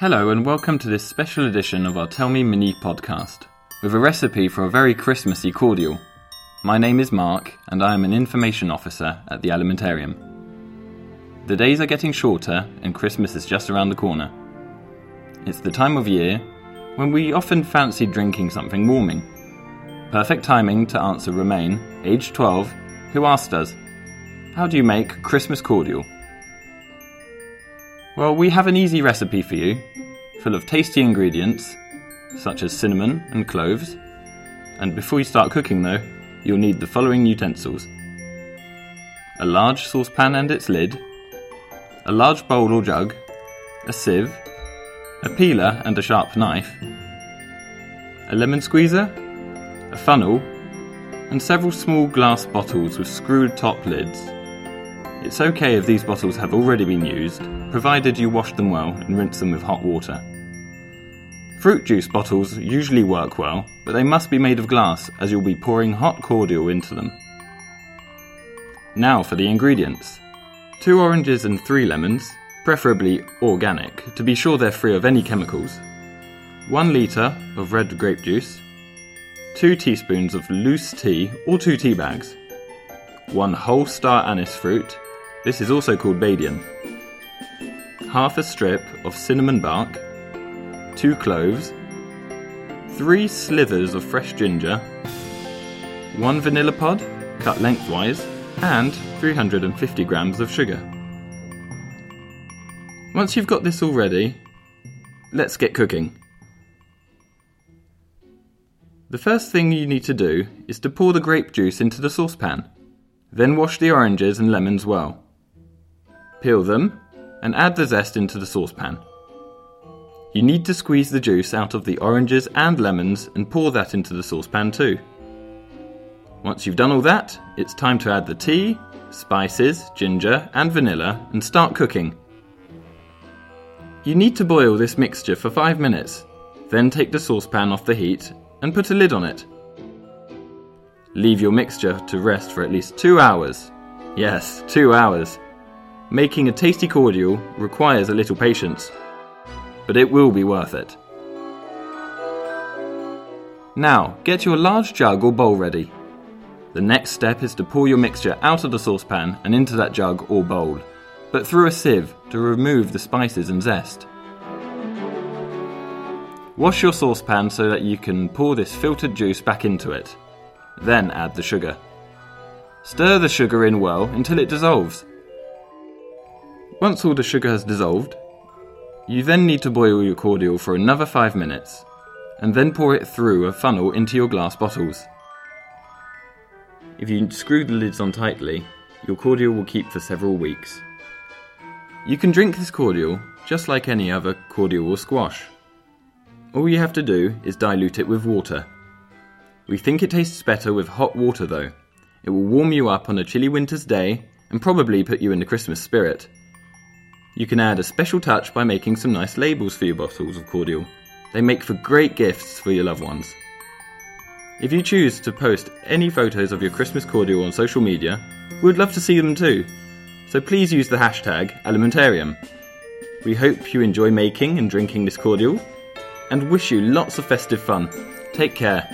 Hello, and welcome to this special edition of our Tell Me Mini podcast with a recipe for a very Christmassy cordial. My name is Mark, and I am an information officer at the Alimentarium. The days are getting shorter, and Christmas is just around the corner. It's the time of year when we often fancy drinking something warming. Perfect timing to answer Romain, aged 12, who asked us, How do you make Christmas cordial? Well, we have an easy recipe for you, full of tasty ingredients, such as cinnamon and cloves. And before you start cooking, though, you'll need the following utensils a large saucepan and its lid, a large bowl or jug, a sieve, a peeler and a sharp knife, a lemon squeezer, a funnel, and several small glass bottles with screwed top lids. It's okay if these bottles have already been used, provided you wash them well and rinse them with hot water. Fruit juice bottles usually work well, but they must be made of glass as you'll be pouring hot cordial into them. Now for the ingredients. Two oranges and three lemons, preferably organic, to be sure they're free of any chemicals. One litre of red grape juice. Two teaspoons of loose tea or two tea bags. One whole star anise fruit, this is also called badian. Half a strip of cinnamon bark, two cloves, three slivers of fresh ginger, one vanilla pod cut lengthwise, and 350 grams of sugar. Once you've got this all ready, let's get cooking. The first thing you need to do is to pour the grape juice into the saucepan. Then wash the oranges and lemons well. Peel them and add the zest into the saucepan. You need to squeeze the juice out of the oranges and lemons and pour that into the saucepan too. Once you've done all that, it's time to add the tea, spices, ginger, and vanilla and start cooking. You need to boil this mixture for 5 minutes, then take the saucepan off the heat and put a lid on it. Leave your mixture to rest for at least 2 hours. Yes, 2 hours. Making a tasty cordial requires a little patience, but it will be worth it. Now, get your large jug or bowl ready. The next step is to pour your mixture out of the saucepan and into that jug or bowl, but through a sieve to remove the spices and zest. Wash your saucepan so that you can pour this filtered juice back into it. Then add the sugar. Stir the sugar in well until it dissolves. Once all the sugar has dissolved, you then need to boil your cordial for another 5 minutes, and then pour it through a funnel into your glass bottles. If you screw the lids on tightly, your cordial will keep for several weeks. You can drink this cordial just like any other cordial or squash. All you have to do is dilute it with water. We think it tastes better with hot water though. It will warm you up on a chilly winter's day and probably put you in the Christmas spirit. You can add a special touch by making some nice labels for your bottles of cordial. They make for great gifts for your loved ones. If you choose to post any photos of your Christmas cordial on social media, we'd love to see them too. So please use the hashtag Alimentarium. We hope you enjoy making and drinking this cordial and wish you lots of festive fun. Take care.